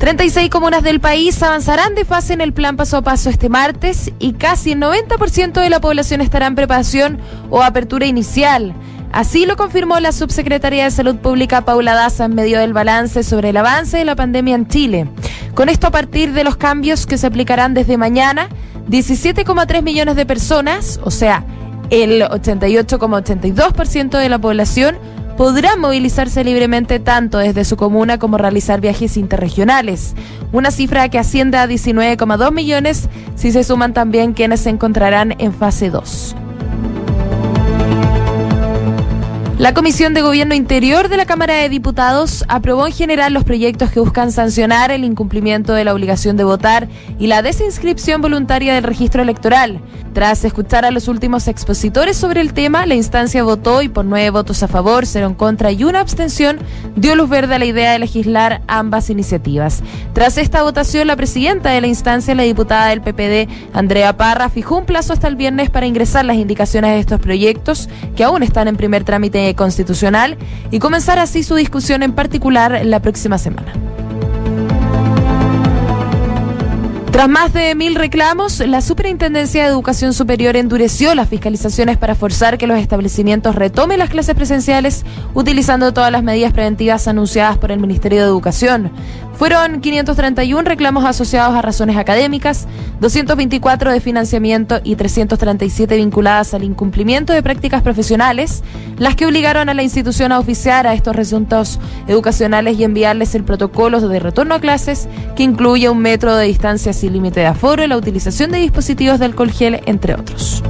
36 comunas del país avanzarán de fase en el plan paso a paso este martes y casi el 90% de la población estará en preparación o apertura inicial. Así lo confirmó la subsecretaria de Salud Pública Paula Daza en medio del balance sobre el avance de la pandemia en Chile. Con esto, a partir de los cambios que se aplicarán desde mañana, 17,3 millones de personas, o sea, el 88,82% de la población, podrá movilizarse libremente tanto desde su comuna como realizar viajes interregionales, una cifra que asciende a 19,2 millones si se suman también quienes se encontrarán en fase 2. La Comisión de Gobierno Interior de la Cámara de Diputados aprobó en general los proyectos que buscan sancionar el incumplimiento de la obligación de votar y la desinscripción voluntaria del registro electoral. Tras escuchar a los últimos expositores sobre el tema, la instancia votó y por nueve votos a favor, cero en contra y una abstención, dio luz verde a la idea de legislar ambas iniciativas. Tras esta votación, la presidenta de la instancia, la diputada del PPD, Andrea Parra, fijó un plazo hasta el viernes para ingresar las indicaciones de estos proyectos, que aún están en primer trámite constitucional, y comenzar así su discusión en particular la próxima semana. Tras más de mil reclamos, la Superintendencia de Educación Superior endureció las fiscalizaciones para forzar que los establecimientos retomen las clases presenciales utilizando todas las medidas preventivas anunciadas por el Ministerio de Educación. Fueron 531 reclamos asociados a razones académicas, 224 de financiamiento y 337 vinculadas al incumplimiento de prácticas profesionales, las que obligaron a la institución a oficiar a estos resuntos educacionales y enviarles el protocolo de retorno a clases que incluye un metro de distancia sin límite de aforo, la utilización de dispositivos de alcohol gel, entre otros.